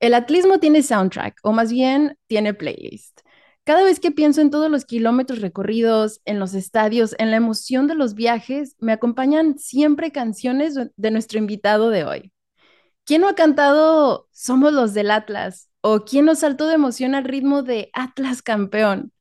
El atlismo tiene soundtrack, o más bien tiene playlist. Cada vez que pienso en todos los kilómetros recorridos, en los estadios, en la emoción de los viajes, me acompañan siempre canciones de nuestro invitado de hoy. ¿Quién no ha cantado Somos los del Atlas? ¿O quién nos saltó de emoción al ritmo de Atlas campeón?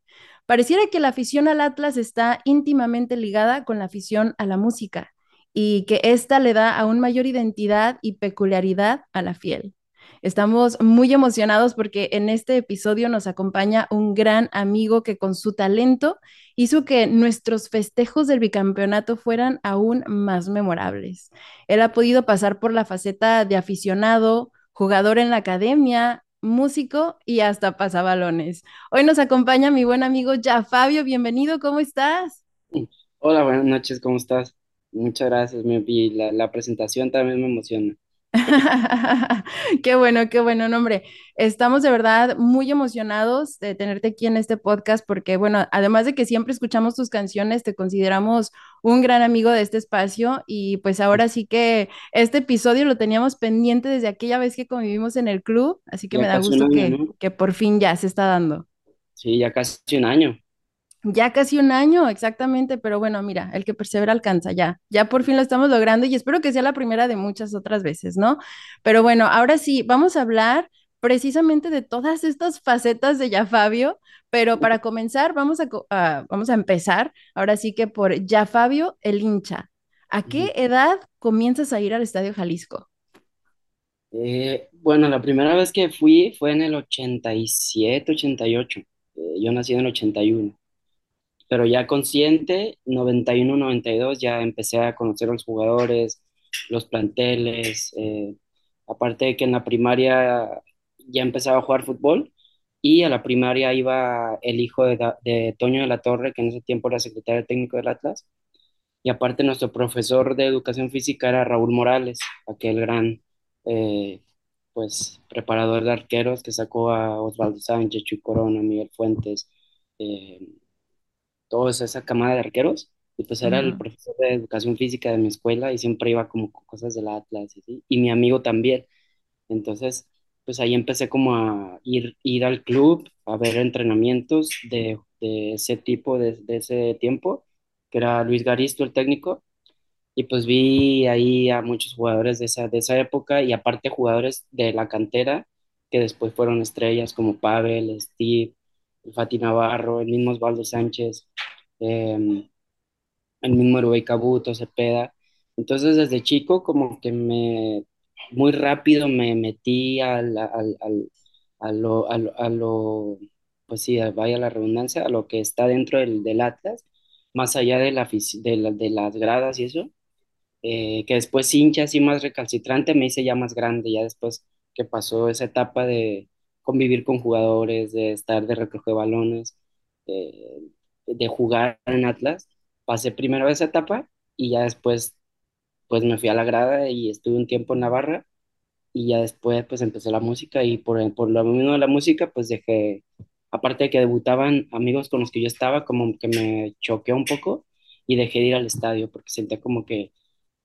Pareciera que la afición al Atlas está íntimamente ligada con la afición a la música y que ésta le da aún mayor identidad y peculiaridad a la fiel. Estamos muy emocionados porque en este episodio nos acompaña un gran amigo que con su talento hizo que nuestros festejos del bicampeonato fueran aún más memorables. Él ha podido pasar por la faceta de aficionado, jugador en la academia, músico y hasta pasabalones. Hoy nos acompaña mi buen amigo Ya Fabio, bienvenido, ¿cómo estás? Hola, buenas noches, ¿cómo estás? Muchas gracias, la presentación también me emociona. Qué bueno, qué bueno, hombre. Estamos de verdad muy emocionados de tenerte aquí en este podcast porque, bueno, además de que siempre escuchamos tus canciones, te consideramos un gran amigo de este espacio y pues ahora sí que este episodio lo teníamos pendiente desde aquella vez que convivimos en el club, así que Ya me da gusto año, que, ¿no? que por fin ya se está dando. Sí, ya casi un año. Ya casi un año, exactamente, pero bueno, mira, el que persevera alcanza, ya, ya por fin lo estamos logrando y espero que sea la primera de muchas otras veces, ¿no? Pero bueno, ahora sí, vamos a hablar precisamente de todas estas facetas de Ya Fabio, pero para comenzar, vamos a, vamos a empezar, ahora sí que por Ya Fabio, el hincha. ¿A qué edad comienzas a ir al Estadio Jalisco? Eh, bueno, la primera vez que fui fue en el 87, 88. Eh, yo nací en el 81, pero ya consciente, 91, 92, ya empecé a conocer a los jugadores, los planteles. eh, aparte de que en la primaria ya empezaba a jugar fútbol y a la primaria iba el hijo de, de Toño de la Torre, que en ese tiempo era secretario técnico del Atlas. Y aparte nuestro profesor de educación física era Raúl Morales, aquel gran eh, pues preparador de arqueros que sacó a Osvaldo Sánchez, Chuy Corona, Miguel Fuentes, eh, toda esa camada de arqueros. Y pues era el Ujú. profesor de educación física de mi escuela y siempre iba como con cosas del Atlas y. Y mi amigo también. Entonces, pues ahí empecé como a ir, ir al club, a ver entrenamientos de, de ese tipo, de, de ese tiempo, que era Luis Garisto, el técnico y pues vi ahí a muchos jugadores de esa, de esa época y aparte jugadores de la cantera que después fueron estrellas como Pavel, Steve, el Fati Navarro, el mismo Osvaldo Sánchez, eh, el mismo Rubén Cabuto, Cepeda. Entonces desde chico como que me, muy rápido me metí al, al, al- a lo, a lo, a lo- pues sí, vaya la redundancia, a lo que está dentro del, del Atlas, más allá de, la, de, la- de las gradas y eso eh, que después hincha así más recalcitrante, me hice ya más grande, ya después que pasó esa etapa de convivir con jugadores, de estar de recoger balones, de jugar en Atlas, pasé primero esa etapa y ya después pues me fui a la grada y estuve un tiempo en Navarra y ya después pues empecé la música y por, por lo mismo de la música pues dejé, aparte de que debutaban amigos con los que yo estaba, como que me choqueó un poco y dejé de ir al estadio porque sentía como que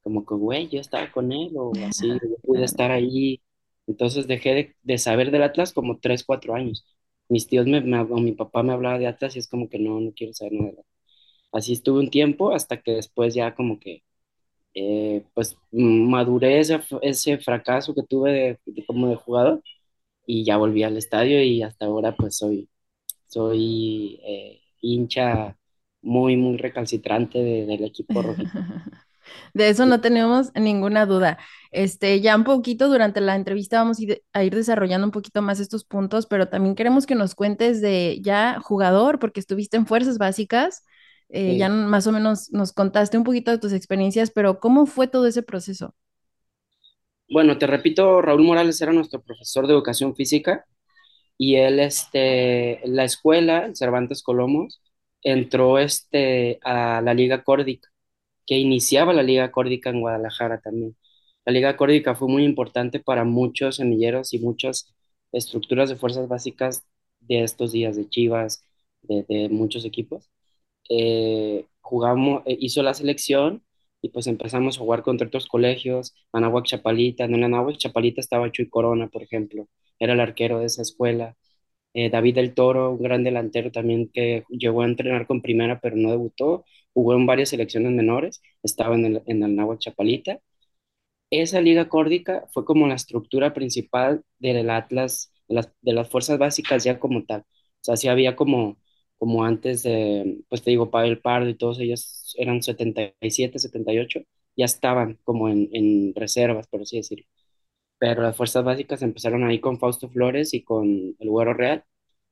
como que, güey, yo estaba con él o así, yo pude estar ahí. Entonces dejé de, de saber del Atlas como tres, cuatro años. Mis tíos me, me- o mi papá me hablaba de Atlas y es como que no, no quiero saber nada. Así estuve un tiempo hasta que después ya como que, eh, pues, maduré ese, fracaso que tuve de, de- como de jugador y ya volví al estadio y hasta ahora pues soy, soy eh, hincha muy, muy recalcitrante de- del equipo rojo. De eso no tenemos ninguna duda. Este, ya un poquito durante la entrevista vamos a ir, desarrollando un poquito más estos puntos, pero también queremos que nos cuentes de ya jugador, porque estuviste en fuerzas básicas, eh, ya más o menos nos contaste un poquito de tus experiencias, pero ¿cómo fue todo ese proceso? Bueno, te repito, Raúl Morales era nuestro profesor de educación física y él, este, la escuela, el Cervantes Colomos, entró, este, a la Liga Córdica, que iniciaba la Liga Córdica en Guadalajara también. La Liga Córdica fue muy importante para muchos semilleros y muchas estructuras de fuerzas básicas de estos días, de Chivas, de, muchos equipos. Eh, jugamos, eh, hizo la selección y pues empezamos a jugar contra otros colegios, Anáhuac Chapalita, en el Anáhuac Chapalita estaba Chuy Corona, por ejemplo, era el arquero de esa escuela, eh, David del Toro, un gran delantero también que llegó a entrenar con primera pero no debutó, jugó en varias selecciones menores, estaba en el, en el Anáhuac Chapalita. Esa liga córdica fue como la estructura principal del Atlas, de las, de las fuerzas básicas ya como tal. O sea, sí había como como antes de, pues te digo, Pavel Pardo y todos ellos eran 77, 78, ya estaban como en, en reservas, por así decirlo. Pero las fuerzas básicas empezaron ahí con Fausto Flores y con el Güero Real.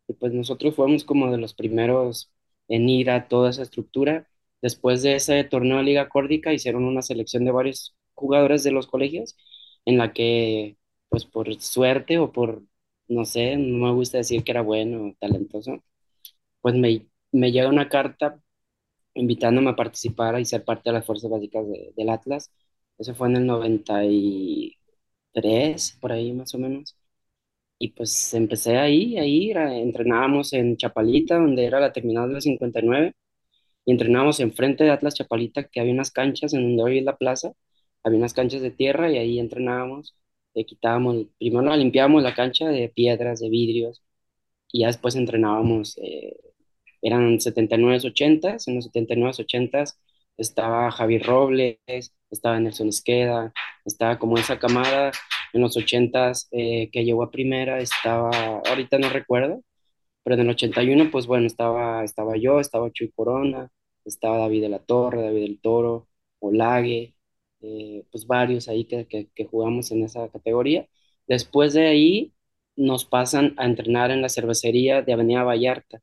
Y pues nosotros fuimos como de los primeros en ir a toda esa estructura. Después de ese torneo de Liga Córdica hicieron una selección de varios jugadores de los colegios en la que, pues por suerte o por, no sé, no me gusta decir que era bueno o talentoso, pues me, me llega una carta invitándome a participar y ser parte de las fuerzas básicas de- del Atlas. Eso fue en el 93, por ahí más o menos. Y pues empecé ahí, ahí, entrenábamos en Chapalita, donde era la terminal del 59, y entrenábamos enfrente de Atlas Chapalita, que había unas canchas en donde hoy es la plaza, había unas canchas de tierra y ahí entrenábamos, eh, quitábamos, primero limpiábamos la cancha de piedras, de vidrios, y ya después entrenábamos eh, eran 79 80 en los 79 80 estaba Javier Robles, estaba Nelson Esqueda, estaba como esa camada, en los 80 eh, que llegó a primera, estaba, ahorita no recuerdo, pero en el 81 pues bueno, estaba, estaba yo, estaba Chuy Corona, estaba David de la Torre, David del Toro, Olague, eh, pues varios ahí que, que, que jugamos en esa categoría. Después de ahí nos pasan a entrenar en la cervecería de Avenida Vallarta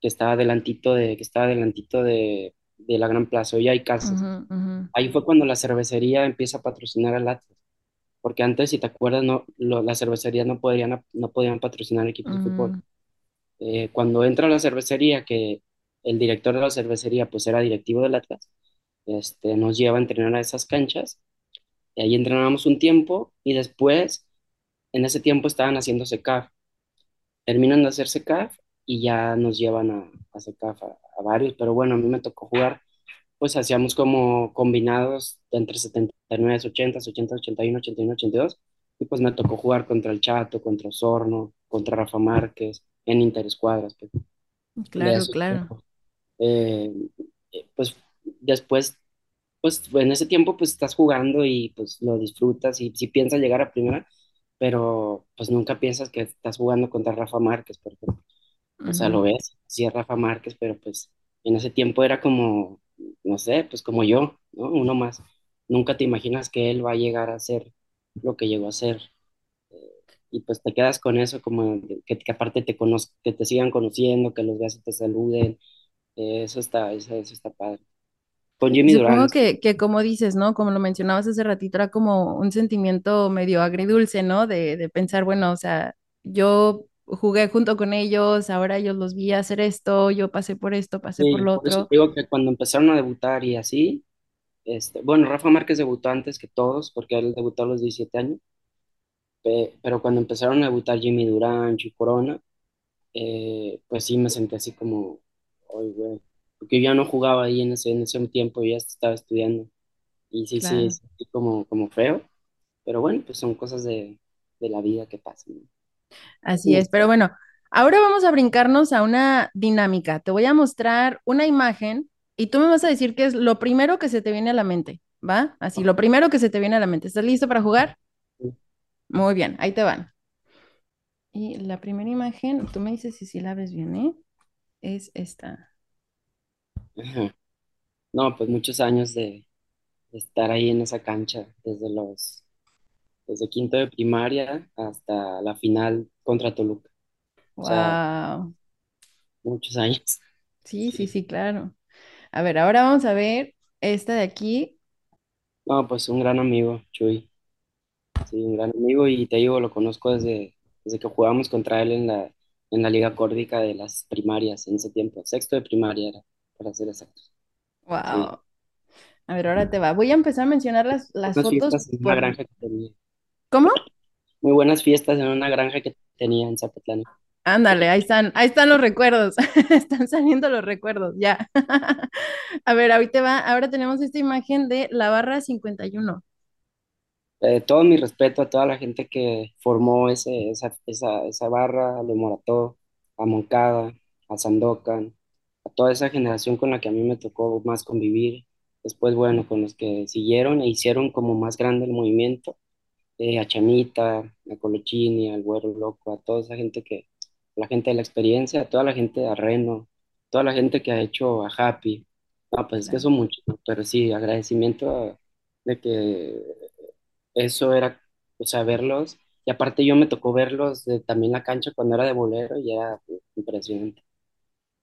que estaba adelantito de, que estaba adelantito de, de la Gran Plaza, hoy hay casas. Ahí fue cuando la cervecería empieza a patrocinar al Atlas, porque antes, si te acuerdas, no, las cervecerías no podían, no podían patrocinar equipos de fútbol. Eh, cuando entra a la cervecería, que el director de la cervecería pues era directivo del Atlas, este, nos lleva a entrenar a esas canchas, y ahí entrenábamos un tiempo, y después, en ese tiempo estaban haciendo CECAF, terminan de hacer CECAF y ya nos llevan a, a CECAF a, a varios, pero bueno, a mí me tocó jugar, pues hacíamos como combinados entre 79, 80, 80, 81, 81, 82, y pues me tocó jugar contra el Chato, contra Osorno, contra Rafa Márquez, en interescuadras, pues, de Claro, esos claro. Eh, eh, pues después, pues en ese tiempo pues estás jugando y pues lo disfrutas y si piensas llegar a primera, pero pues nunca piensas que estás jugando contra Rafa Márquez, por ejemplo. O sea, lo ves, sí es Rafa Márquez, pero pues en ese tiempo era como, no sé, pues como yo, ¿no? Uno más. Nunca te imaginas que él va a llegar a ser lo que llegó a ser. Y pues te quedas con eso, como que, que aparte te conoz que te sigan conociendo, que los veas y te saluden. eh, eso está, eso, eso está padre. Con Jimmy Durán, supongo que, que como dices, ¿no? Como lo mencionabas hace ratito, era como un sentimiento medio agridulce, ¿no? De, de pensar, bueno, o sea, yo jugué junto con ellos, ahora ellos los vi hacer esto, yo pasé por esto, pasé por sí, lo por eso otro. te digo que cuando empezaron a debutar y así, este, bueno, Rafa Márquez debutó antes que todos, porque él debutó a los 17 años, pe- pero cuando empezaron a debutar Jimmy Durán, Chico Corona, eh, pues sí me sentí así como, ay, güey, porque yo ya no jugaba ahí en ese, en ese tiempo, yo ya estaba estudiando, y sí, sí, Claro. sentí como, como feo, pero bueno, pues son cosas de, de la vida que pasan, ¿no? Así es, pero bueno, ahora vamos a brincarnos a una dinámica. Te voy a mostrar una imagen y tú me vas a decir qué es lo primero que se te viene a la mente, ¿va? Así, lo primero que se te viene a la mente. ¿Estás listo para jugar? Muy bien, ahí te van. Y la primera imagen, tú me dices si sí la ves bien, ¿eh? Es esta. ajá. No, pues muchos años de, de estar ahí en esa cancha, desde los, desde quinto de primaria hasta la final contra Toluca, o sea, Wow. muchos años. Sí, sí, sí, claro. A ver, ahora vamos a ver esta de aquí. No, pues un gran amigo, Chuy. Sí, un gran amigo y te digo, lo conozco desde, desde que jugábamos contra él en la, en la Liga Córdica de las primarias en ese tiempo, sexto de primaria era, para ser exactos. Sí, Wow. A ver, ahora te va. Voy a empezar a mencionar las, las fotos fiestas en una por... granja que tenía. ¿Cómo? Muy buenas fiestas en una granja que tenía en Zapotlán. Ándale, ahí están, ahí están los recuerdos, están saliendo los recuerdos, ya. A ver, ahorita va, ahora tenemos esta imagen de la barra 51. Eh, todo mi respeto a toda la gente que formó ese, esa, esa, esa barra, a Morató, a Moncada, a Sandokan, a toda esa generación con la que a mí me tocó más convivir. Después, bueno, con los que siguieron e hicieron como más grande el movimiento, eh, a Chamita, a Colochini, al Güero Loco, a toda esa gente que, la gente de la experiencia, a toda la gente de Arreno, toda la gente que ha hecho a Happy. No, pues es que son muchos. Pero sí, agradecimiento de que eso era, o sea, verlos. Y aparte yo me tocó verlos de, también la cancha cuando era de bolero y era pues, impresionante.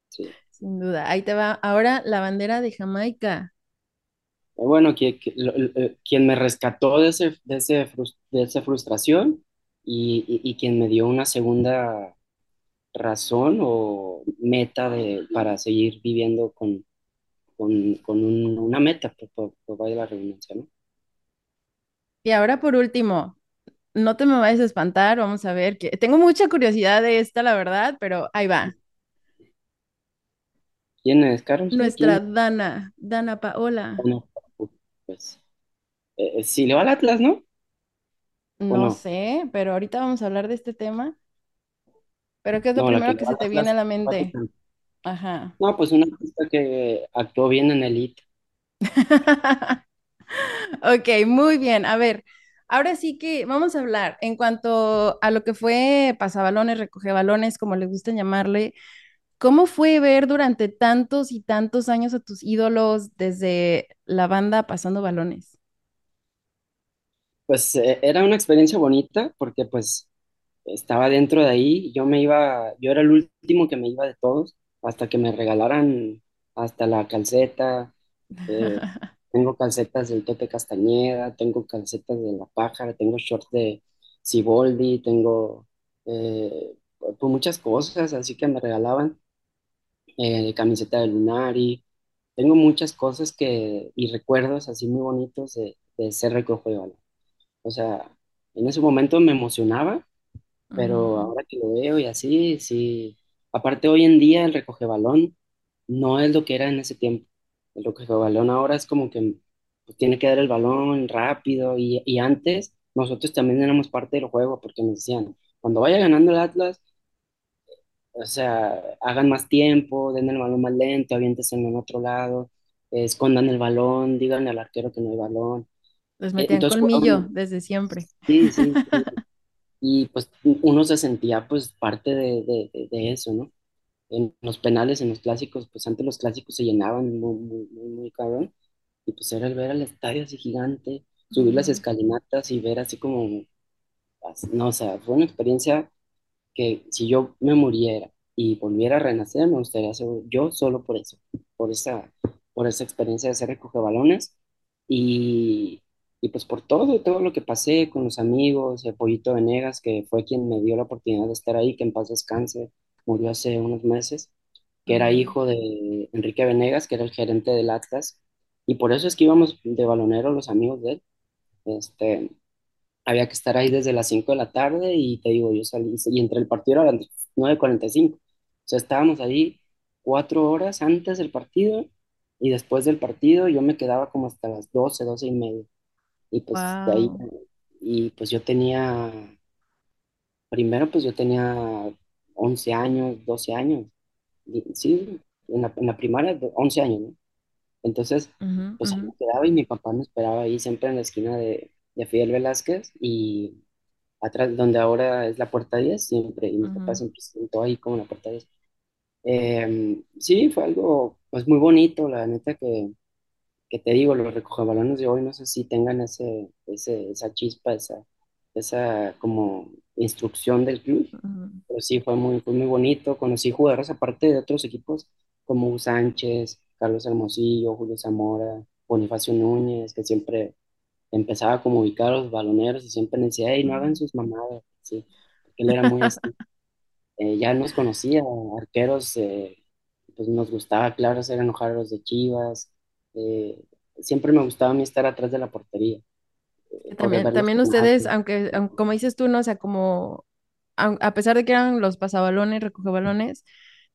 Sí. Sin duda, ahí te va. Ahora la bandera de Jamaica. Eh, Bueno, que, que- lo- lo- eh, quien me rescató de ese, de ese de esa frustración y, y- y quien me dio una segunda razón o meta de, para seguir viviendo con, con, con un- una meta, por, por, por vaya la redundancia, ¿no? Y ahora por último, no te me vayas a espantar, vamos a ver que tengo mucha curiosidad de esta, la verdad, pero ahí va. ¿Quién es, ¿quién Nuestra es? Dana, Dana Paola. Bueno, pues, eh, eh, sí le va al Atlas, ¿no? ¿O No no? sé, pero ahorita vamos a hablar de este tema. Pero ¿qué es lo No, la que primero que se te viene a la mente? Ajá. No, pues una artista que actuó bien en Elite. Ok, muy bien. A ver, ahora sí que vamos a hablar en cuanto a lo que fue pasabalones, recoge balones, como le gustan llamarle. ¿Cómo fue ver durante tantos y tantos años a tus ídolos desde la banda pasando balones? Pues eh, era una experiencia bonita porque pues estaba dentro de ahí, yo me iba, yo era el último que me iba de todos hasta que me regalaran hasta la calceta, eh, tengo calcetas del Tote Castañeda, tengo calcetas de La Pájara, tengo shorts de Siboldi, tengo eh, pues muchas cosas así que me regalaban, eh, camiseta de Lunari, tengo muchas cosas que, y recuerdos así muy bonitos de, de ser recogido de. O sea, en ese momento me emocionaba pero Ujú, ahora que lo veo y así, sí. Aparte, hoy en día el recoge balón no es lo que era en ese tiempo. El recoge balón ahora es como que pues, tiene que dar el balón rápido y, y antes nosotros también éramos parte del juego porque nos decían, cuando vaya ganando el Atlas, o sea, hagan más tiempo, den el balón más lento, aviéntense en otro lado, eh, escondan el balón, díganle al arquero que no hay balón. Les Eh, metían entonces colmillo desde siempre. sí, sí, sí, y pues uno se sentía pues parte de, de, de- eso, ¿no? En los penales, en los clásicos, pues antes los clásicos se llenaban muy, muy, muy, muy cabrón, y pues era el ver al estadio así gigante, subir las escalinatas y ver así como, no, o sea, fue una experiencia que si yo me muriera y volviera a renacer, me gustaría hacer yo solo por eso, por esa, por esa experiencia de ser recoge balones y, y pues por todo, todo lo que pasé con los amigos, el Pollito Venegas, que fue quien me dio la oportunidad de estar ahí, que en paz descanse, murió hace unos meses, que era hijo de Enrique Venegas, que era el gerente del Atlas, y por eso es que íbamos de balonero los amigos de él. Este, había que estar ahí desde las 5 de la tarde y te digo, yo salí, y entre el partido era las nueve cuarenta y cinco O sea, estábamos ahí cuatro horas antes del partido y después del partido yo me quedaba como hasta las doce 12 y media. Y pues de ahí, Wow. y pues yo tenía, primero pues yo tenía 11 años, 12 años. Y, sí, en la, en la primaria, de 11 años, ¿no? Entonces, Ujú, pues ahí ujú, me quedaba y mi papá me esperaba ahí siempre en la esquina de, de Fidel Velázquez y atrás donde ahora es la puerta 10 siempre, y mi papá ujú. siempre se sentó ahí como en la puerta 10. Eh, sí, fue algo pues muy bonito, la neta que, que te digo, los recogebalones de hoy no sé si tengan ese, ese, esa chispa, esa, esa como instrucción del club, Ujú, pero sí fue muy, fue muy bonito, conocí jugadores aparte de otros equipos como Sánchez, Carlos Hermosillo, Julio Zamora, Bonifacio Núñez, que siempre empezaba como ubicar a los baloneros y siempre me decía, hey, no hagan sus mamadas, sí, porque él era muy así. Eh, ya nos conocía, arqueros, eh, pues nos gustaba, claro, hacer enojar a los de Chivas. Eh, siempre me gustaba a mí estar atrás de la portería, eh, También, los también ustedes, aunque, aun- como dices tú, no, o sea, como a, a pesar de que eran los pasabalones, recogebalones,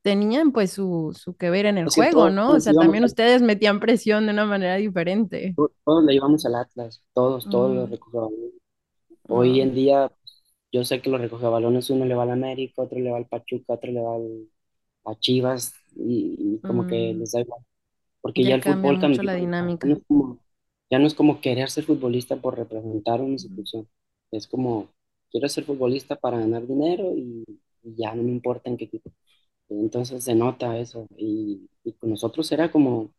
tenían pues su, su que ver en el juego, todos ¿no? O sea, también ustedes metían presión de una manera diferente. todos, todos le íbamos al Atlas, todos, todos los Ujú, recogedores. Hoy ah, en día, yo sé que los recogedores, uno le va al América, otro le va al Pachuca, otro le va al- a Chivas, y, y como que mm, les da igual, porque ya ya el cambia fútbol cambió, la ya no dinámica. es como, ya no es como querer ser futbolista por representar una institución, es como, quiero ser futbolista para ganar dinero y, y ya no me importa en qué equipo. Entonces se nota eso, y, y con nosotros era como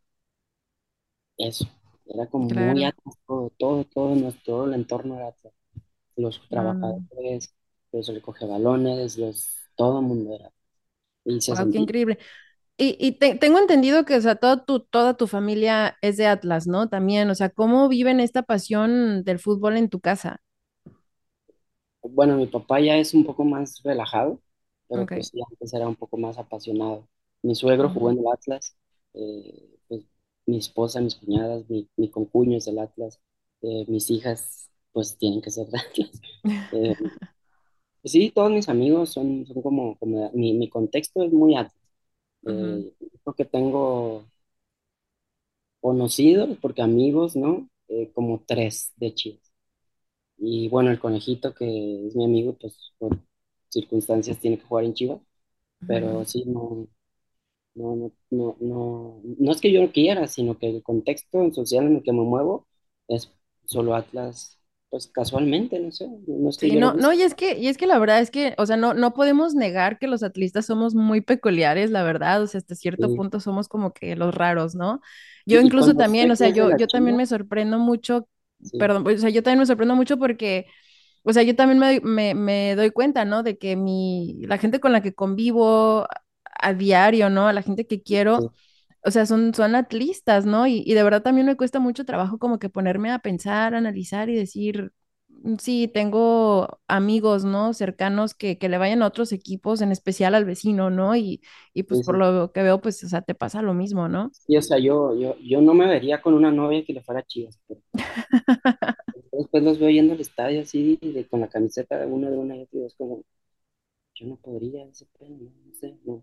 eso, era como muy Claro, Atlas, todo, todo, todo, nuestro, todo el entorno era Atlas. los no. trabajadores, los recogebalones, los, todo el mundo era. Y se Wow, qué sentía, increíble. Y, y te- tengo entendido que, o sea, toda tu, toda tu familia es de Atlas, ¿no? También, o sea, ¿cómo viven esta pasión del fútbol en tu casa? bueno, mi papá ya es un poco más relajado, pero Ok. pues sí, antes era un poco más apasionado. Mi suegro jugó en el Atlas, eh, pues, mi esposa, mis cuñadas, mi, mi concuño es del Atlas, eh, mis hijas pues tienen que ser del Atlas. Eh, pues, sí, todos mis amigos son, son como, como mi, mi contexto es muy Atlas. Eh, creo que tengo conocidos, porque amigos, ¿no? Eh, como tres de Chivas. Y bueno, el conejito, que es mi amigo, pues por circunstancias tiene que jugar en Chivas, pero sí, no, no, no, no, no, es que yo no quiera, sino que el contexto social en el que me muevo es solo Atlas, pues casualmente, no sé, no Sí, no, y es que, y es que la verdad es que, o sea, no, no podemos negar que los atlistas somos muy peculiares, la verdad, o sea, hasta cierto Sí. punto somos como que los raros, ¿no? Yo incluso también, o sea, yo, yo también me sorprendo mucho, perdón, o sea, yo también me sorprendo mucho porque, o sea, yo también me, me, me doy cuenta, ¿no? De que mi, la gente con la que convivo a diario, ¿no? A la gente que quiero, o sea, son, son atlistas, ¿no? Y, y de verdad también me cuesta mucho trabajo como que ponerme a pensar, analizar y decir, "Mm, sí, tengo amigos, ¿no? Cercanos que, que le vayan a otros equipos, en especial al vecino, ¿no? Y, y pues sí, por sí. lo que veo, pues, o sea, te pasa lo mismo, ¿no? Y o sea, yo, yo, yo no me vería con una novia que le fuera Chivas, Después los veo yendo al estadio así, de- con la camiseta de uno de una y otro, y es como, yo no podría, ese no sé, no.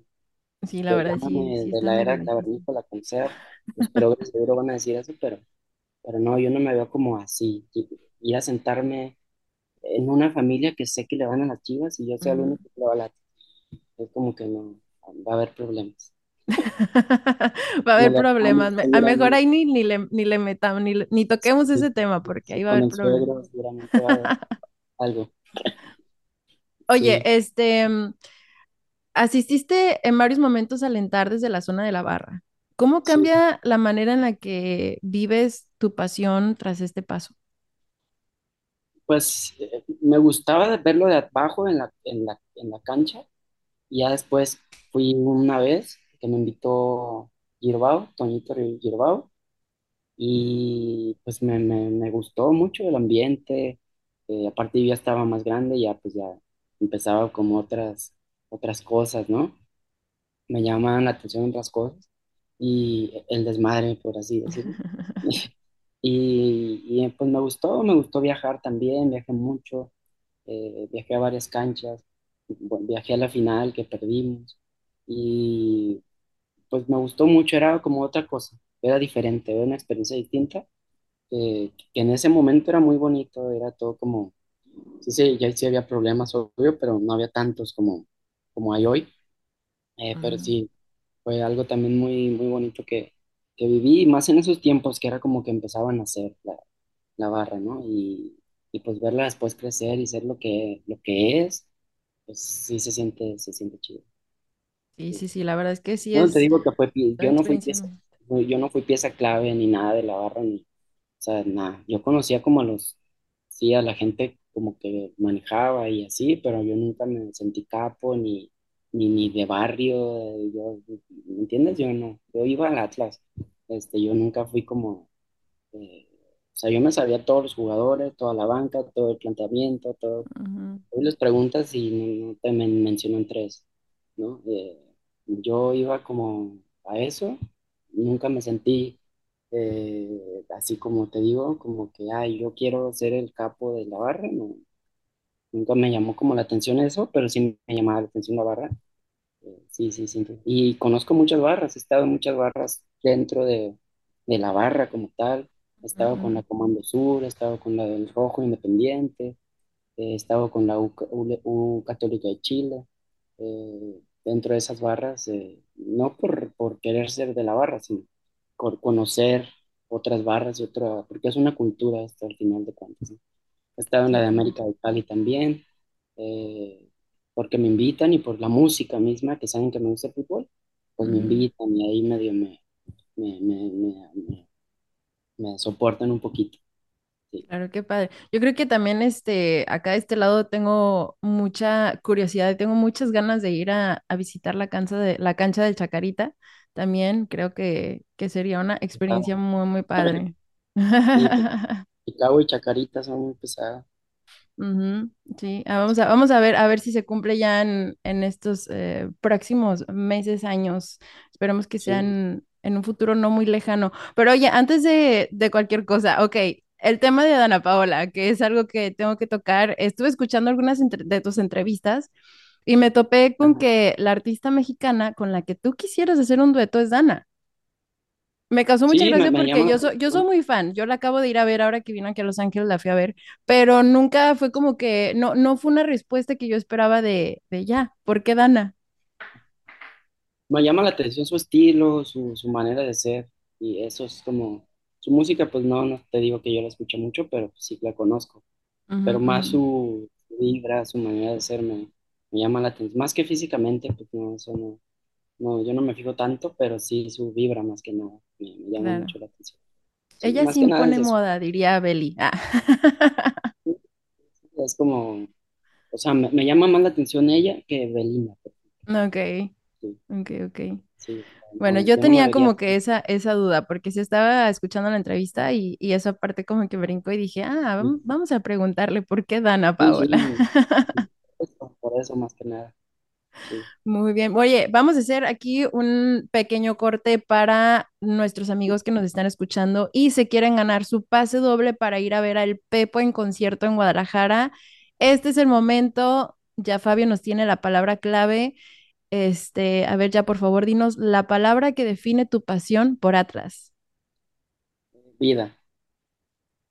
Sí, la verdad, sí, llámame sí de está la era difícil. cavernícola, con ser, los progres seguro van a decir eso, pero, pero no, yo no me veo como así, y- ir a sentarme en una familia que sé que le van a las chivas y yo sea el Ujú. único que le va a la es como que no, va a haber problemas. Va a Como haber problemas. Me- A mejor seguramente, ahí ni, ni le, ni le metamos, ni, le- ni toquemos sí, ese tema porque ahí va a con haber el problemas. suegro seguramente va a haber algo, Oye, sí, este, asististe en varios momentos a alentar desde la zona de la barra. ¿Cómo sí. cambia la manera en la que vives tu pasión tras este paso? Pues eh, me gustaba verlo de abajo en la, en la, en la cancha y ya después fui una vez que me invitó Girbao, Toñito Girbao, y pues me, me, me gustó mucho el ambiente, eh, aparte yo ya estaba más grande, ya pues ya empezaba como otras, otras cosas, ¿no? Me llamaban la atención otras cosas y el desmadre, por así decirlo. Y, y, pues me gustó, me gustó viajar también, viajé mucho, eh, viajé a varias canchas, bueno, viajé a la final que perdimos y pues me gustó mucho, era como otra cosa, era diferente, era una experiencia distinta, que, que en ese momento era muy bonito, era todo como, sí, sí, ya sí había problemas, obvio, pero no había tantos como, como hay hoy, eh, pero sí, fue algo también muy, muy bonito que, que viví, y más en esos tiempos que era como que empezaban a hacer la, la barra, ¿no? Y, y pues verla después crecer y ser lo que, lo que es, pues sí se siente, se siente chido. Sí, sí. sí, la verdad es que sí No te es digo que fue, una yo no fui pieza, yo no fui pieza clave ni nada de la barra, ni, o sea, nada. Yo conocía como a los, sí, a la gente como que manejaba y así, pero yo nunca me sentí capo ni, ni, ni de barrio, yo, ¿me entiendes? Yo no, yo iba al Atlas, este, yo nunca fui como, eh, o sea, yo me sabía todos los jugadores, toda la banca, todo el planteamiento, todo. Ujú. Hoy les preguntas y no, no te men- mencionan tres, ¿no? Eh, yo iba como a eso, nunca me sentí eh, así como te digo, como que, ay, yo quiero ser el capo de la barra, no. Nunca me llamó como la atención eso, pero sí me llamaba la atención la barra. Eh, sí, sí, sí. Y conozco muchas barras, he estado en muchas barras dentro de, de la barra como tal. He estado con la Comando Sur, he estado con la del Rojo Independiente, he estado con la U, U- U Católica de Chile. eh, dentro de esas barras, eh, no por, por querer ser de la barra, sino conocer otras barras y otra, porque es una cultura esto al final de cuentas. He estado en la de. América de Cali también, eh, porque me invitan y por la música misma, que saben que me gusta el fútbol, pues me invitan y ahí medio me, me, me, me, me- me soportan un poquito. Sí. Claro, qué padre. Yo creo que también este, acá de este lado tengo mucha curiosidad y tengo muchas ganas de ir a, a visitar la cancha de, la cancha del Chacarita. También creo que, que sería una experiencia muy, muy padre. Sí, Chicago y Chacarita son muy pesadas. Ujú, sí, ah, vamos a, vamos a ver, a ver si se cumple ya en, en estos eh, próximos meses, años. Esperemos que Sí, sean en un futuro no muy lejano. Pero oye, antes de, de cualquier cosa, ok, el tema de Dana Paola, que es algo que tengo que tocar. Estuve escuchando algunas de tus entrevistas y me topé con que la artista mexicana con la que tú quisieras hacer un dueto es Dana. Me causó mucha Sí, gracia me porque yo soy, yo soy muy fan. Yo la acabo de ir a ver ahora que vino aquí a Los Ángeles, la fui a ver, pero nunca fue como que, no, no fue una respuesta que yo esperaba de, de ya. ¿Por qué Dana? Me llama la atención su estilo, su, su manera de ser, y eso es como, su música, pues no, no te digo que yo la escucho mucho, pero pues sí la conozco, pero más su vibra, su manera de ser me, me llama la atención, más que físicamente, pues no, eso no, no, yo no me fijo tanto, pero sí su vibra más que nada, me, me llama claro. mucho la atención. Sí, Ella sí es impone eso, moda, diría Beli. Ah. es como, o sea, me, me llama más la atención ella que ejemplo. Ok, sí, ok, ok. sí, Bueno, no, yo tenía como que esa, esa duda, porque se estaba escuchando la entrevista y, y esa parte como que brincó y dije, ah, vamos a preguntarle por qué Dana Paola. Por eso más que nada. Sí. Muy bien. Oye, vamos a hacer aquí un pequeño corte para nuestros amigos que nos están escuchando y se quieren ganar su pase doble para ir a ver al Pepo en concierto en Guadalajara. Este es el momento. Ya Fabio nos tiene la palabra clave. Este, a ver, ya por favor, dinos la palabra que define tu pasión por Atlas. Vida,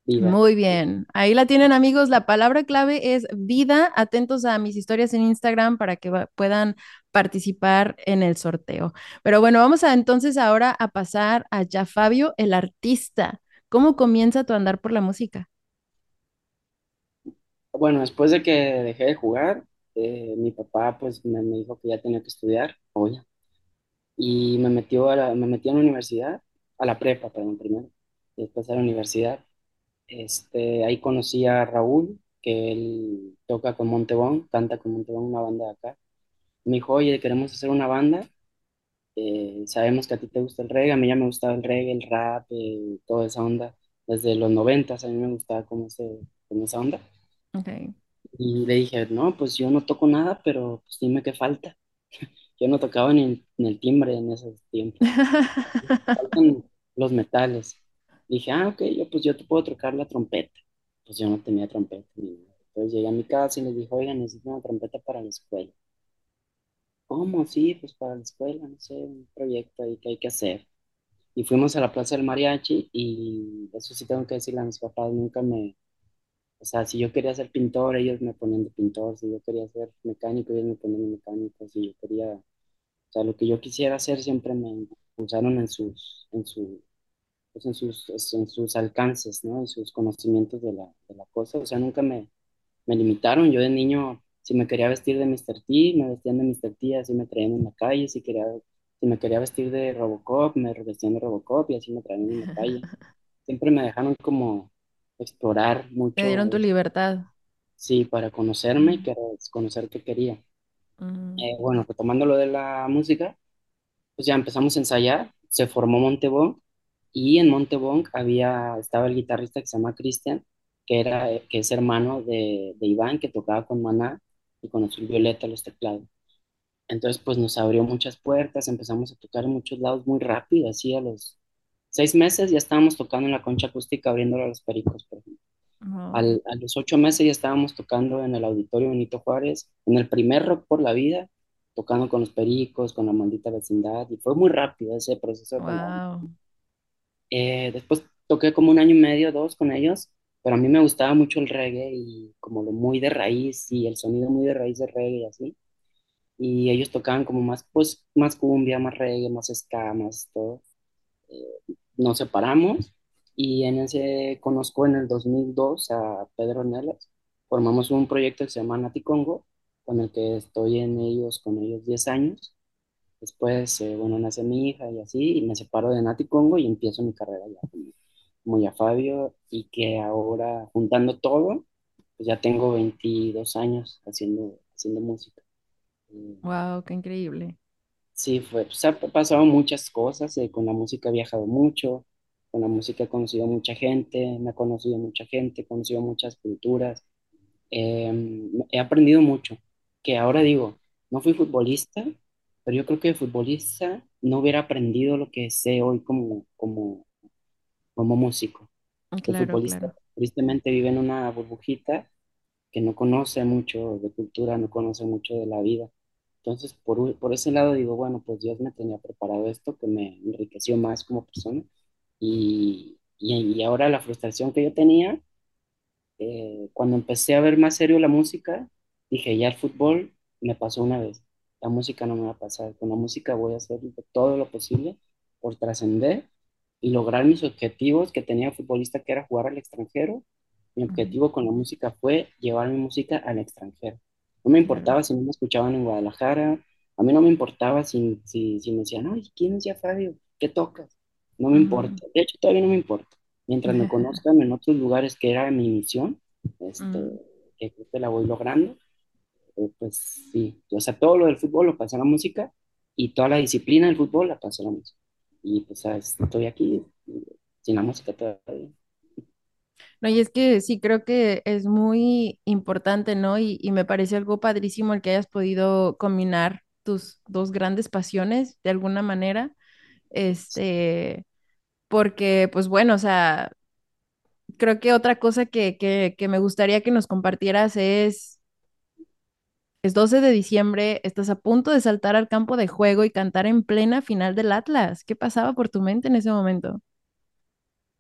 vida. Muy bien. Ahí la tienen, amigos. La palabra clave es vida. Atentos a mis historias en Instagram para que puedan participar en el sorteo. Pero bueno, vamos a entonces ahora a pasar a ya Fabio, el artista. ¿Cómo comienza tu andar por la música? Bueno, después de que dejé de jugar, eh, mi papá pues me, me dijo que ya tenía que estudiar, oye, y me metió a la, me metió a la universidad, a la prepa, perdón, primero, y después a la universidad. Este, ahí conocí a Raúl, que él toca con Montebón, canta con Montebón, una banda de acá. Me dijo, oye, queremos hacer una banda, eh, sabemos que a ti te gusta el reggae, a mí ya me gustaba el reggae, el rap, eh, toda esa onda. Desde los noventas a mí me gustaba como, ese, como esa onda. Ok. Y le dije, no, pues yo no toco nada, pero pues dime qué falta. Yo no tocaba ni, ni el timbre en esos tiempos. Faltan los metales. Dije, ah, ok, yo pues yo te puedo tocar la trompeta. Pues yo no tenía trompeta. ni nada. Entonces llegué a mi casa y les dije, oigan, necesito una trompeta para la escuela. ¿Cómo? Sí, pues para la escuela, no sé, un proyecto ahí que hay que hacer. Y fuimos a la Plaza del Mariachi y eso sí tengo que decirle a mis papás, nunca me, o sea, si yo quería ser pintor, ellos me ponían de pintor, si yo quería ser mecánico, ellos me ponían de mecánico, si yo quería, o sea, lo que yo quisiera hacer siempre me usaron en sus, en su, pues en sus, en sus alcances, ¿no? En sus conocimientos de la, de la cosa, o sea, nunca me, me limitaron, yo de niño, si me quería vestir de Mr. T, me vestían de Mr. T, así me traían en la calle, si quería, si me quería vestir de Robocop, me vestían de Robocop y así me traían en la calle, siempre me dejaron como explorar Te dieron mucho tu libertad. Sí, para conocerme y que- conocer qué quería. mm, Eh, bueno, retomando lo de la música, pues ya empezamos a ensayar, se formó Montebonc y en Montebonc había, estaba el guitarrista que se llama Cristian, que era, que es hermano de, de Iván, que tocaba con Maná y con Azul Violeta los teclados. Entonces, pues nos abrió muchas puertas, empezamos a tocar en muchos lados muy rápido, así a los seis meses ya estábamos tocando en la concha acústica abriéndole a los pericos, por ejemplo. Al- a los ocho meses ya estábamos tocando en el Auditorio Benito Juárez, en el primer Rock por la Vida, tocando con los Pericos, con la maldita vecindad, y fue muy rápido ese proceso wow. Eh, después toqué como un año y medio, dos con ellos, pero a mí me gustaba mucho el reggae y como lo muy de raíz y el sonido muy de raíz de reggae y así. Y ellos tocaban como más, pues, más cumbia, más reggae, más ska, más todo. Nos separamos y en ese conozco en el 2002 a Pedro Neles. Formamos un proyecto que se llama Nati Congo, con el que estoy en ellos, con ellos 10 años. Después, eh, bueno, nace mi hija y así, y me separo de Nati Congo y empiezo mi carrera ya como ya Fabio, y que ahora, juntando todo, pues ya tengo 22 años haciendo, haciendo música. Eh, Wow, qué increíble. Sí, fue, pues, ha pasado muchas cosas, eh, con la música he viajado mucho, con la música he conocido mucha gente, me ha conocido mucha gente, he conocido muchas culturas, eh, he aprendido mucho, que ahora digo, no fui futbolista, pero yo creo que de futbolista no hubiera aprendido lo que sé hoy como, como, como músico. El Claro, futbolista claro. tristemente vive en una burbujita que no conoce mucho de cultura, no conoce mucho de la vida. Entonces, por, por ese lado digo, bueno, pues Dios me tenía preparado esto que me enriqueció más como persona. Y, y, y ahora la frustración que yo tenía, eh, cuando empecé a ver más serio la música, dije, ya el fútbol me pasó una vez, la música no me va a pasar. Con la música voy a hacer todo lo posible por trascender y lograr mis objetivos que tenía futbolista, que era jugar al extranjero mi objetivo con la música fue llevar mi música al extranjero. No me importaba si no me escuchaban en Guadalajara, a mí no me importaba si, si, si me decían, ay, ¿quién es ya Fabio? ¿Qué tocas? No me Ujú. importa, de hecho todavía no me importa. Mientras me conozcan en otros lugares que era mi misión, este, que creo que la voy logrando, pues sí, o sea, todo lo del fútbol lo pasé a la música y toda la disciplina del fútbol la pasé a la música. Y pues ¿sabes? estoy aquí eh, sin la música todavía. No, y es que sí, creo que es muy importante, ¿no? Y, y me parece algo padrísimo el que hayas podido combinar tus dos grandes pasiones de alguna manera. Este, porque, pues bueno, o sea, creo que otra cosa que, que, que me gustaría que nos compartieras es, es 12 de diciembre, estás a punto de saltar al campo de juego y cantar en plena final del Atlas. ¿Qué pasaba por tu mente en ese momento?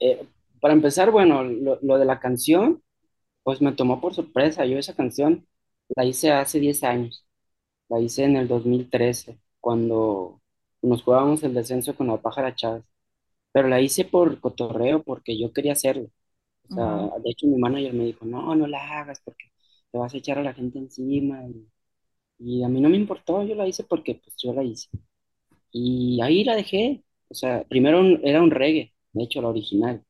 Eh, para empezar, bueno, lo, lo de la canción, pues me tomó por sorpresa. Yo esa canción la hice hace 10 años, la hice en el 2013, cuando nos jugábamos el descenso con la Pájara Chávez. Pero la hice por cotorreo, porque yo quería hacerlo. O sea, Wow. de hecho mi manager me dijo, no, no la hagas porque te vas a echar a la gente encima. Y, y a mí no me importó, yo la hice porque pues yo la hice. Y ahí la dejé. O sea, primero un- era un reggae, de hecho la original.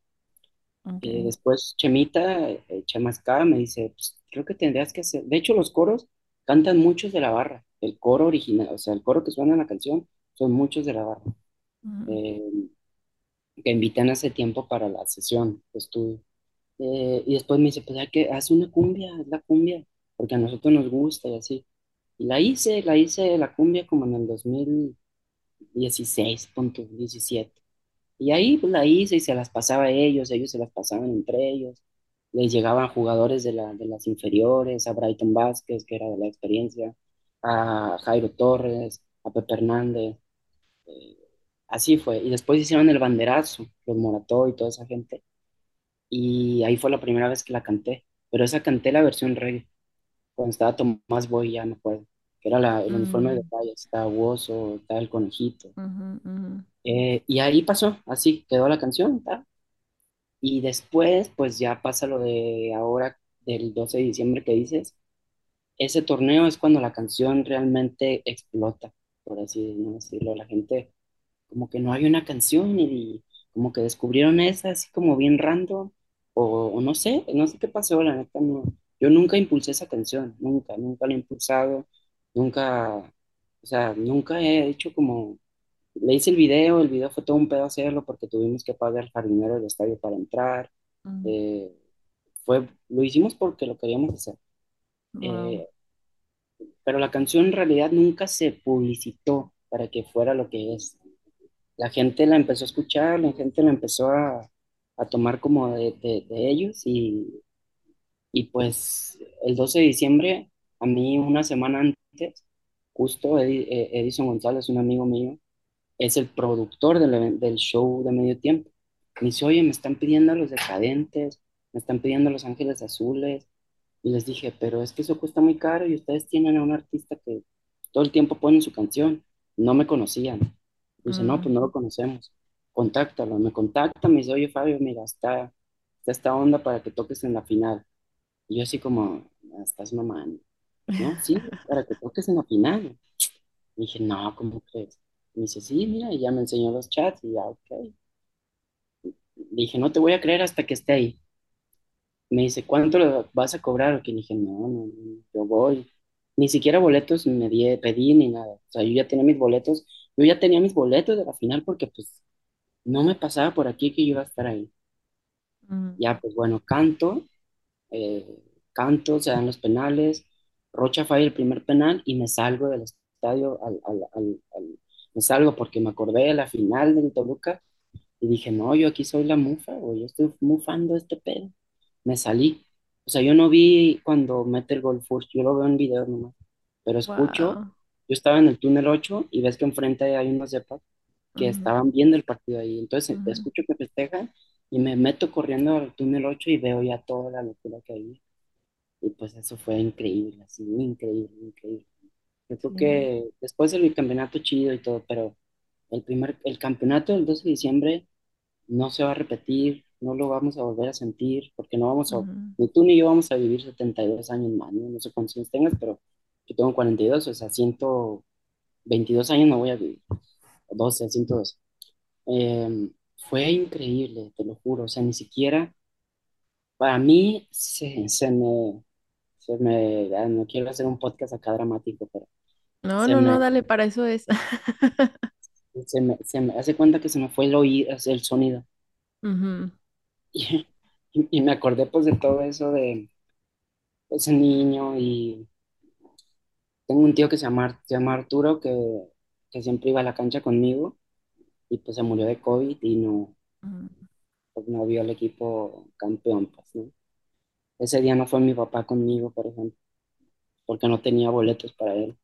Eh, Ok. después Chemita, eh, Chema Ska, me dice, pues, creo que tendrías que hacer. De hecho, los coros cantan muchos de la barra. El coro original, o sea, el coro que suena en la canción, son muchos de la barra. Ujú, eh, que invitan hace tiempo para la sesión de estudio. Eh, y después me dice, pues hay que, haz una cumbia, haz la cumbia, porque a nosotros nos gusta y así. La hice, la hice la cumbia como en el 2016, punto, 17. Y ahí pues la hice y se las pasaba a ellos, ellos se las pasaban entre ellos. Les llegaban jugadores de, la, de las inferiores, a Brighton Vázquez, que era de la experiencia, a Jairo Torres, a Pepe Hernández. eh, así fue. Y después hicieron el banderazo, los Morató y toda esa gente. Y ahí fue la primera vez que la canté. Pero esa canté la versión reggae, cuando estaba Tomás Boy, ya me acuerdo, que era la, el uniforme de mm, rayas, estaba Woso, estaba el conejito. ujú, ujú. Eh, y ahí pasó, así quedó la canción, ta. Y después, pues ya pasa lo de ahora, del 12 de diciembre que dices, ese torneo es cuando la canción realmente explota, por así no decirlo. La gente, como que no hay una canción y como que descubrieron esa así como bien random, o, o no sé, no sé qué pasó, la neta, no. Yo nunca impulsé esa canción, nunca, nunca la he impulsado, nunca, o sea, nunca he hecho como le hice el video, el video fue todo un pedo hacerlo porque tuvimos que pagar el jardinero del estadio para entrar. Mm, Eh, fue, lo hicimos porque lo queríamos hacer. Eh, pero la canción en realidad nunca se publicitó para que fuera lo que es. La gente la empezó a escuchar, la gente la empezó a, a tomar como de, de- de ellos y, Y pues el 12 de diciembre, a mí una semana antes, justo eh, Edison González, un amigo mío, es el productor del, del show de medio tiempo. Me dice, oye, me están pidiendo a los decadentes, me están pidiendo a los ángeles azules. Y les dije, pero es que eso cuesta muy caro y ustedes tienen a un artista que todo el tiempo pone su canción. No me conocían. Dice, no, Mm, pues no lo conocemos. Contáctalo. Me contacta, me dice, oye, Fabio, mira, está, está esta onda para que toques en la final. Y yo así como, "Ah, estás mamando, ¿no? Sí, para que toques en la final. Y dije, no, ¿cómo crees? Y me dice, sí, mira, y ya me enseñó los chats y ya, ok. Dije, no te voy a creer hasta que esté ahí. Me dice, ¿cuánto le vas a cobrar? O que dije, no, no, no, yo voy. Ni siquiera boletos me di, pedí ni nada. O sea, yo ya tenía mis boletos. Yo ya tenía mis boletos de la final porque pues no me pasaba por aquí que yo iba a estar ahí. mm, Ya, pues bueno, canto, eh, canto, se dan los penales. Rocha falla el primer penal y me salgo del estadio. Al, al, al, al- me salgo porque me acordé de la final del Toluca y dije, no, yo aquí soy la mufa, güey, yo estoy mufando este pedo. Me salí. O sea, yo no vi cuando mete el gol Furch, yo lo veo en video nomás. Pero escucho, wow. yo estaba en el túnel 8 y ves que enfrente hay unos de que estaban viendo el partido ahí. Entonces escucho que festejan y me meto corriendo al túnel 8 y veo ya toda la locura que hay. Y pues eso fue increíble, así, increíble, increíble. Yo creo sí. que después del campeonato chido y todo, pero el primer, el campeonato del 12 de diciembre no se va a repetir, no lo vamos a volver a sentir, porque no vamos a, ujú, ni tú ni yo vamos a vivir 72 años más, ¿no? No sé cuántos años tengas, pero yo tengo 42, o sea, 122 años no voy a vivir, o 12, 102. Eh, fue increíble, te lo juro, o sea, ni siquiera, para mí, se, se me, se me, ah, no quiero hacer un podcast acá dramático, pero No, no, no, me, dale, para eso es. se me, se me hace cuenta que se me fue el oído, el sonido. Ujú, Y, y, y me acordé pues de todo eso de ese niño y tengo un tío que se llama, se llama Arturo que, que siempre iba a la cancha conmigo y pues se murió de COVID y no, pues, no vio al equipo campeón, pues, ¿no? Ese día no fue mi papá conmigo, por ejemplo, porque no tenía boletos para él.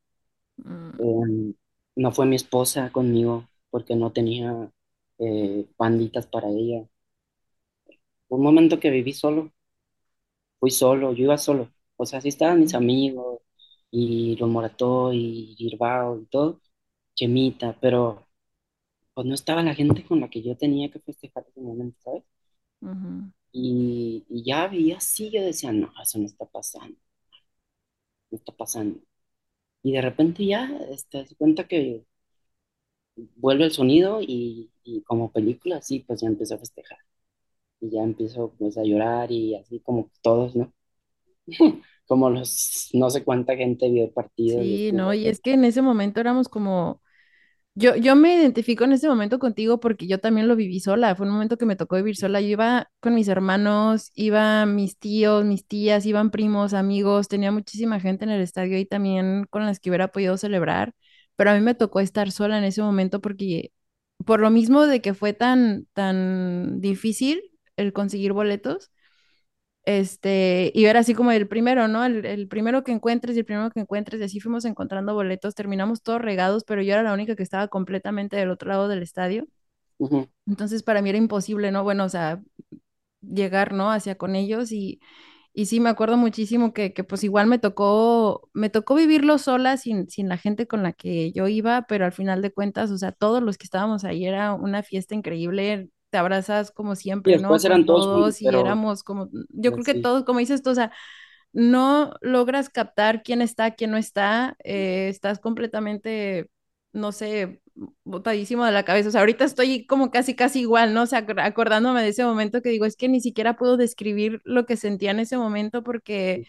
mm, Eh, no fue mi esposa conmigo porque no tenía eh, panditas para ella. Un momento que viví solo, fui solo, yo iba solo. O sea, sí estaban mis amigos y los Morató y Girbao y todo, Chemita, pero pues no estaba la gente con la que yo tenía que festejar ese momento, ¿sabes? ujú. Y, y ya veía así, yo decía, no, eso no está pasando, no está pasando. Y de repente ya este, te das cuenta que vuelve el sonido y, y como película, así pues ya empiezo a festejar. Y ya empiezo pues a llorar y así como todos, ¿no? Como los, no sé cuánta gente vio el partido y Sí, no, estuvo. y es que en ese momento éramos como, yo, yo me identifico en ese momento contigo porque yo también lo viví sola, fue un momento que me tocó vivir sola, yo iba con mis hermanos, iban mis tíos, mis tías, iban primos, amigos, tenía muchísima gente en el estadio y también con las que hubiera podido celebrar, pero a mí me tocó estar sola en ese momento porque por lo mismo de que fue tan, tan difícil el conseguir boletos este, y era así como el primero, ¿no? El, el primero que encuentres y el primero que encuentres, y así fuimos encontrando boletos, terminamos todos regados, pero yo era la única que estaba completamente del otro lado del estadio, entonces para mí era imposible, ¿no? Bueno, o sea, llegar, ¿no? Hacia con ellos y, y sí, me acuerdo muchísimo que, que pues igual me tocó, me tocó vivirlo sola, sin, sin la gente con la que yo iba, pero al final de cuentas, o sea, todos los que estábamos ahí era una fiesta increíble, te abrazas como Y siempre, ¿no? después Con eran todos todos y éramos como, yo creo que sí. todos, como dices tú, o sea, no logras captar quién está, quién no está, eh, estás completamente, no sé, botadísimo de la cabeza. O sea, ahorita estoy como casi, casi igual, ¿no? O sea, acor- acordándome de ese momento que digo, es que ni siquiera puedo describir lo que sentía en ese momento porque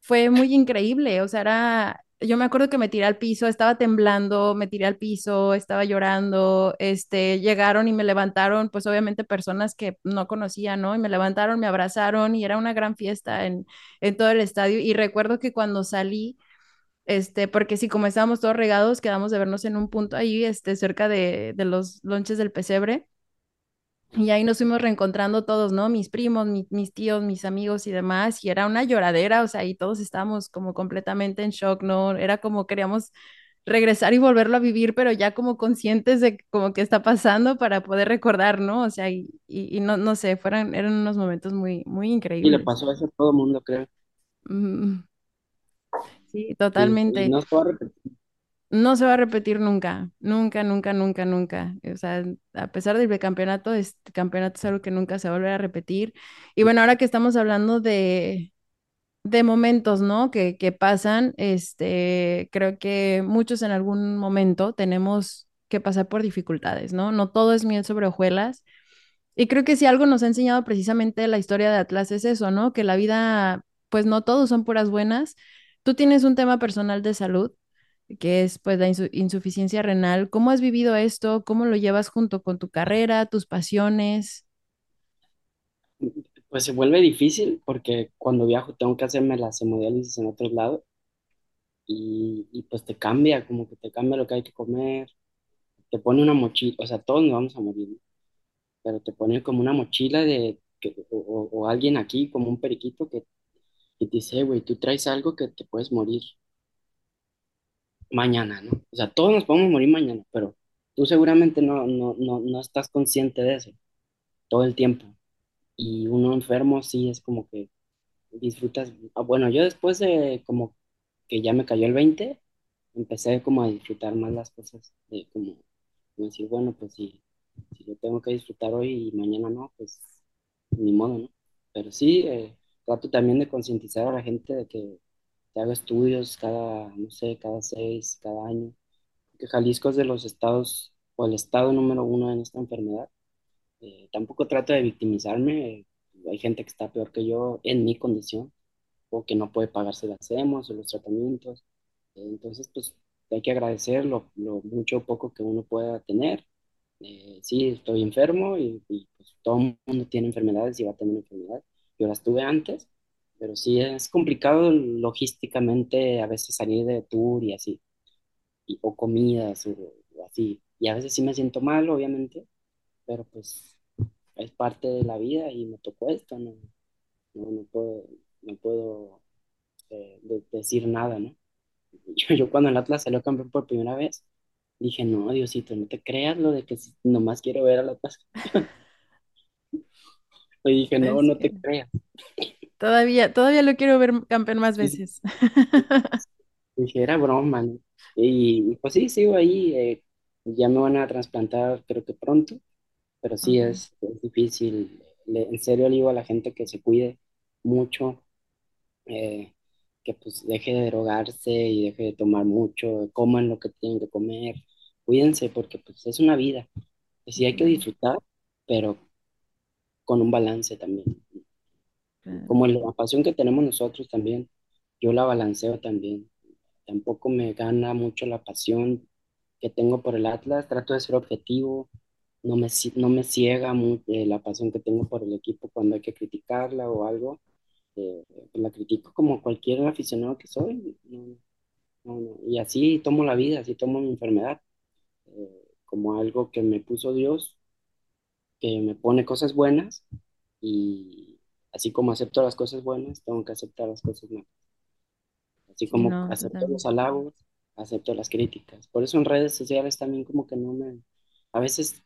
fue muy increíble. O sea, era, yo me acuerdo que me tiré al piso, estaba temblando, me tiré al piso, estaba llorando, este, llegaron y me levantaron, pues obviamente personas que no conocía, ¿no? Y me levantaron, me abrazaron y era una gran fiesta en, en todo el estadio. Y recuerdo que cuando salí, este, porque sí, como estábamos todos regados, quedamos de vernos en un punto ahí, este, cerca de, de los lonches del pesebre. Y ahí nos fuimos reencontrando todos, ¿no? Mis primos, mi- mis tíos, mis amigos y demás. Y era una lloradera, o sea, y todos estábamos como completamente en shock, ¿no? Era como queríamos regresar y volverlo a vivir, pero ya como conscientes de como que está pasando para poder recordar, ¿no? O sea, y, y, y no, no sé, fueron, eran unos momentos muy, muy Y le increíbles. pasó eso a todo el mundo, creo. Mm, sí, Sí, y totalmente. no se va a repetir. No se va a repetir nunca, nunca, nunca, nunca, nunca. O sea, a pesar del campeonato, este campeonato es algo que nunca se va a volver a repetir. Y bueno, ahora que estamos hablando de, de momentos, ¿no? Que, que pasan, este, creo que muchos en algún momento tenemos que pasar por dificultades, ¿no? No todo es miel sobre hojuelas. Y creo que si algo nos ha enseñado precisamente la historia de Atlas es eso, ¿no? Que la vida, pues no todos son puras buenas. Tú tienes un tema personal de salud, que es pues la insu- insuficiencia renal. ¿Cómo has vivido esto? ¿Cómo lo llevas junto con tu carrera, tus pasiones? Pues se vuelve difícil porque cuando viajo tengo que hacerme las hemodiálisis en otros lados y, y pues te cambia, como que te cambia lo que hay que comer, te pone una mochila, o sea, todos nos vamos a morir, pero te pone como una mochila de, que, o, o- alguien aquí, como un periquito que, que te dice, "Eh, güey, tú traes algo que te puedes morir mañana, ¿no? O sea, todos nos podemos morir mañana, pero tú seguramente no, no, no, no estás consciente de eso todo el tiempo. Y uno enfermo sí es como que disfrutas. ah, Bueno, yo después de como que ya me cayó el 20 empecé como a disfrutar más las cosas, de como, como decir, bueno, pues si, si yo tengo que disfrutar hoy y mañana no, pues ni modo, ¿no? Pero sí, eh, trato también de concientizar a la gente de que, haga estudios cada, no sé, cada seis, cada año, que Jalisco es de los estados, o el estado número uno en esta enfermedad. Eh, tampoco trato de victimizarme, hay gente que está peor que yo en mi condición, o que no puede pagarse las hemos o los tratamientos. Eh, entonces, pues hay que agradecer lo, lo mucho o poco que uno pueda tener. Eh, sí, estoy enfermo y, y, pues todo el mundo tiene enfermedades y va a tener enfermedades. Yo las tuve antes, pero sí es complicado logísticamente a veces salir de tour y así, y- o comidas o, o así. Y a veces sí me siento mal, obviamente, pero pues es parte de la vida y me tocó esto, no, no, no puedo, no puedo eh, de- decir nada, ¿no? Yo, yo cuando el Atlas salió campeón por primera vez, dije, no, Diosito, no te creas lo de que nomás quiero ver al Atlas. Y dije, no, no te que creas. todavía, todavía lo quiero ver campeón más veces. Dije, era broma, ¿no? Y, y pues sí, sigo ahí. eh, ya me van a trasplantar, creo que pronto, pero sí es, es difícil. Le- en serio le digo a la gente que se cuide mucho, eh, que pues deje de drogarse y deje de tomar mucho, coman lo que tienen que comer, cuídense porque pues es una vida. que sí hay que disfrutar, pero con un balance también. Como la pasión que tenemos nosotros también, yo la balanceo también. Tampoco me gana mucho la pasión que tengo por el Atlas, trato de ser objetivo, no me, no me ciega mu- eh, la pasión que tengo por el equipo cuando hay que criticarla o algo. eh, la critico como cualquier aficionado que soy. no, no, no. Y así tomo la vida, así tomo mi enfermedad, eh, como algo que me puso Dios que me pone cosas buenas y así como acepto las cosas buenas, tengo que aceptar las cosas malas. Así Sí, como no, acepto los halagos, acepto las críticas. Por eso en redes sociales también como que no me... A veces,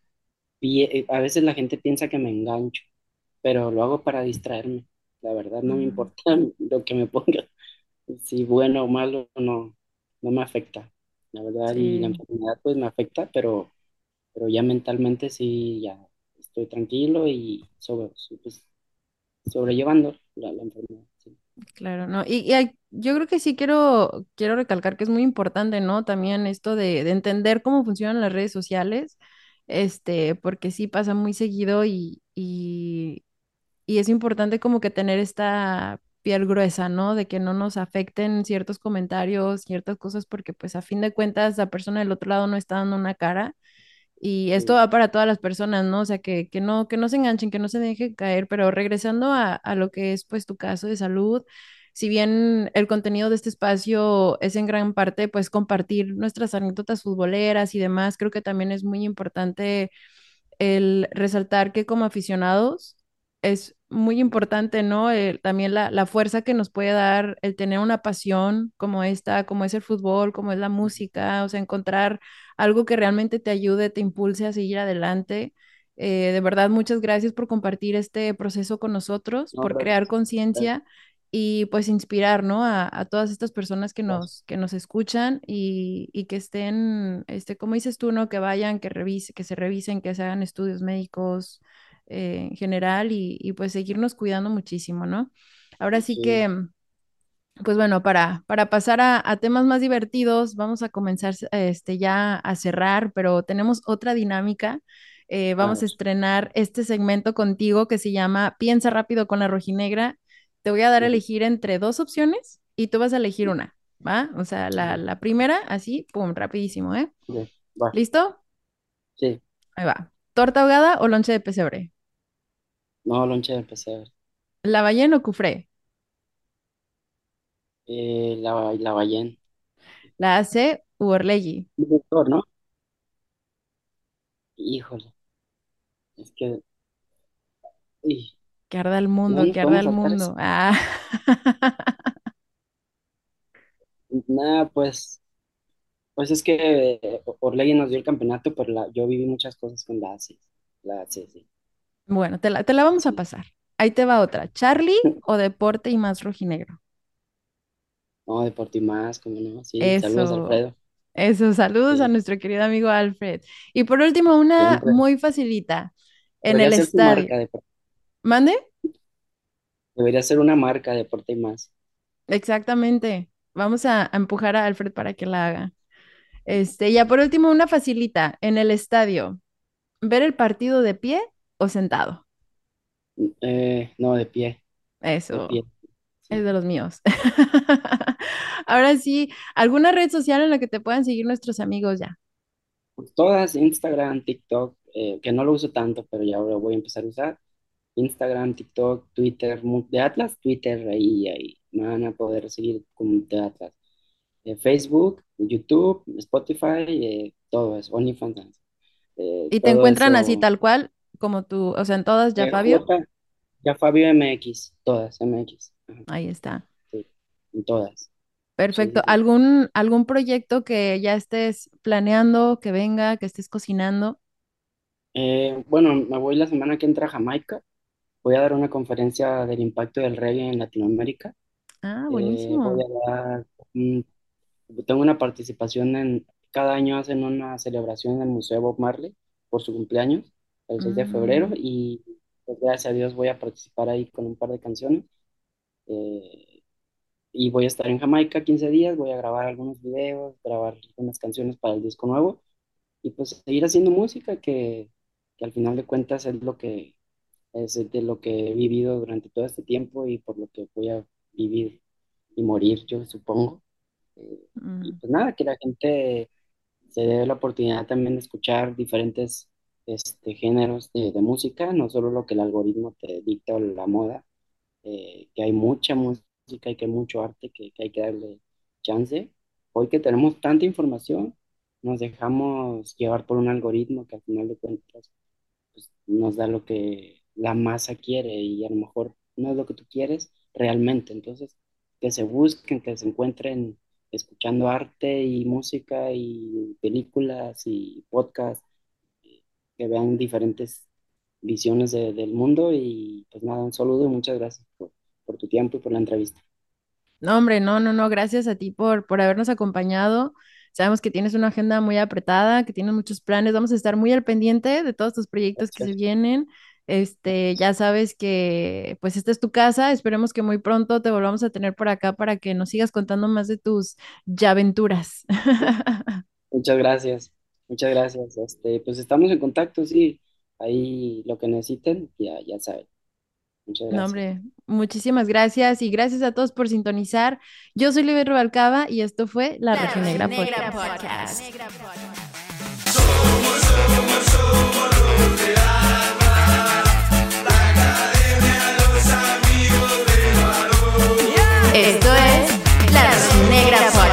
eh, a veces la gente piensa que me engancho, pero lo hago para distraerme. La verdad no me importa lo que me ponga, si bueno o malo, no, no me afecta. La verdad, y la enfermedad pues me afecta, pero pero ya mentalmente sí, ya estoy tranquilo y sobre, pues, sobrellevando la, enfermedad. Claro, ¿no? Y, y yo creo que sí quiero, quiero recalcar que es muy importante, ¿no? También esto de, de entender cómo funcionan las redes sociales, este, porque sí pasa muy seguido y, y, y es importante como que tener esta piel gruesa, ¿no? De que no nos afecten ciertos comentarios, ciertas cosas, porque pues a fin de cuentas la persona del otro lado no está dando una cara y esto va para todas las personas, ¿no? O sea, que, que no, que no se enganchen, que no se dejen caer, pero regresando a, a lo que es pues tu caso de salud, si bien el contenido de este espacio es en gran parte pues compartir nuestras anécdotas futboleras y demás, creo que también es muy importante el resaltar que como aficionados es muy importante, ¿no? El- también la, la fuerza que nos puede dar el tener una pasión como esta, como es el fútbol, como es la música, o sea, encontrar algo que realmente te ayude, te impulse a seguir adelante. Eh, de verdad, muchas gracias por compartir este proceso con nosotros, No, por crear gracias. Conciencia y pues inspirar, ¿no? A, a todas estas personas que nos, que nos escuchan y, y que estén, este, como dices tú, ¿no? Que vayan, que revise, que se revisen, que se hagan estudios médicos eh, en general y, y, pues seguirnos cuidando muchísimo, ¿no? Ahora sí Sí, que, pues bueno, para, para pasar a, a temas más divertidos, vamos a comenzar este, ya a cerrar, pero tenemos otra dinámica. Eh, vamos a estrenar este segmento contigo que se llama Piensa rápido con la rojinegra. Te voy a dar a elegir entre dos opciones y tú vas a elegir una, ¿va? O sea, la, la primera, así, pum, rapidísimo, ¿eh? Va, ¿Listo? sí. Ahí va. ¿Torta ahogada o lonche de pesebre? No, lonche de pesar. ¿La ballena o cufré? Eh, la, la ballena. ¿La AC u Orlegui? Doctor, ¿no? Híjole, es que, uy, Que arda el no mundo, nos que arda podemos el saltar eso. mundo. Ah. Nada, pues, pues es que eh, Orlegui nos dio el campeonato, pero la, yo viví muchas cosas con la AC. La AC, sí. Bueno, te la, te la vamos a pasar. Ahí te va otra. ¿Charlie o deporte y más rojinegro? No, Deportivo Más, como no. Sí, saludos, Alfredo. eso. Saludos a nuestro querido amigo Alfred. Y por último, una siempre. muy facilita. En Debería el ser estadio. marca, de, ¿Mande? debería ser una marca, Deporte y Más. Exactamente. Vamos a, a empujar a Alfred para que la haga. Este, ya por último, una facilita. En el estadio. ¿Ver el partido de pie o sentado? Eh, no, de pie, de Eso. pie. Es de los míos. Ahora sí, ¿alguna red social en la que te puedan seguir nuestros amigos ya? Pues todas, Instagram, TikTok, eh, que no lo uso tanto, pero ya lo voy a empezar a usar. Instagram, TikTok, Twitter, de Atlas, Twitter, ahí, ahí me van a poder seguir como de Atlas. Eh, Facebook, YouTube, Spotify, eh, todo eso, OnlyFans, eh, Y te encuentran así tal cual, como tú, o sea, en todas ya, Fabio. Ya Fabio MX, todas, MX, Ahí está. sí, en todas. Perfecto. sí. ¿Algún, algún proyecto que ya estés planeando, que venga, que estés cocinando? Eh, bueno, me voy la semana que entra a Jamaica. Voy a dar una conferencia del impacto del reggae en Latinoamérica. Ah, Eh, voy buenísimo. a dar, tengo una participación en, cada año hacen una celebración en el Museo Bob Marley por su cumpleaños, el 6 de febrero, Mm, y pues, gracias a Dios voy a participar ahí con un par de canciones. Eh, y voy a estar en Jamaica 15 días, voy a grabar algunos videos, grabar algunas canciones para el disco nuevo, y pues seguir haciendo música que, que al final de cuentas es lo que es de lo que he vivido durante todo este tiempo y por lo que voy a vivir y morir, yo supongo. Eh, y mm. pues nada, que la gente se dé la oportunidad también de escuchar diferentes este, géneros de, de música, no solo lo que el algoritmo te dicta o la moda, eh, que hay mucha música y que hay mucho arte que, hay que darle chance. Hoy que tenemos tanta información, nos dejamos llevar por un algoritmo que al final de cuentas pues, nos da lo que la masa quiere y a lo mejor no es lo que tú quieres realmente. Entonces, que se busquen, que se encuentren escuchando arte y música y películas y podcasts, que vean diferentes visiones de- del mundo y pues nada, un saludo y muchas gracias por, por tu tiempo y por la entrevista. No, hombre, no, no, no, gracias a ti por, por habernos acompañado. Sabemos que tienes una agenda muy apretada, que tienes muchos planes. Vamos a estar muy al pendiente de todos tus proyectos que se Gracias. vienen. Este, ya sabes que pues esta es tu casa. Esperemos que muy pronto te volvamos a tener por acá para que nos sigas contando más de tus ya aventuras. Muchas gracias. Muchas gracias. Este, pues estamos en contacto, sí. Ahí lo que necesiten, ya, ya saben. Muchas gracias. No, hombre, muchísimas gracias y gracias a todos por sintonizar. Yo soy Libby Rubalcaba y esto fue La, La Reginegra Podcast. Podcast. Somos, somos, somos los de la academia, los amigos de valor. Esto es La Reginegra Podcast.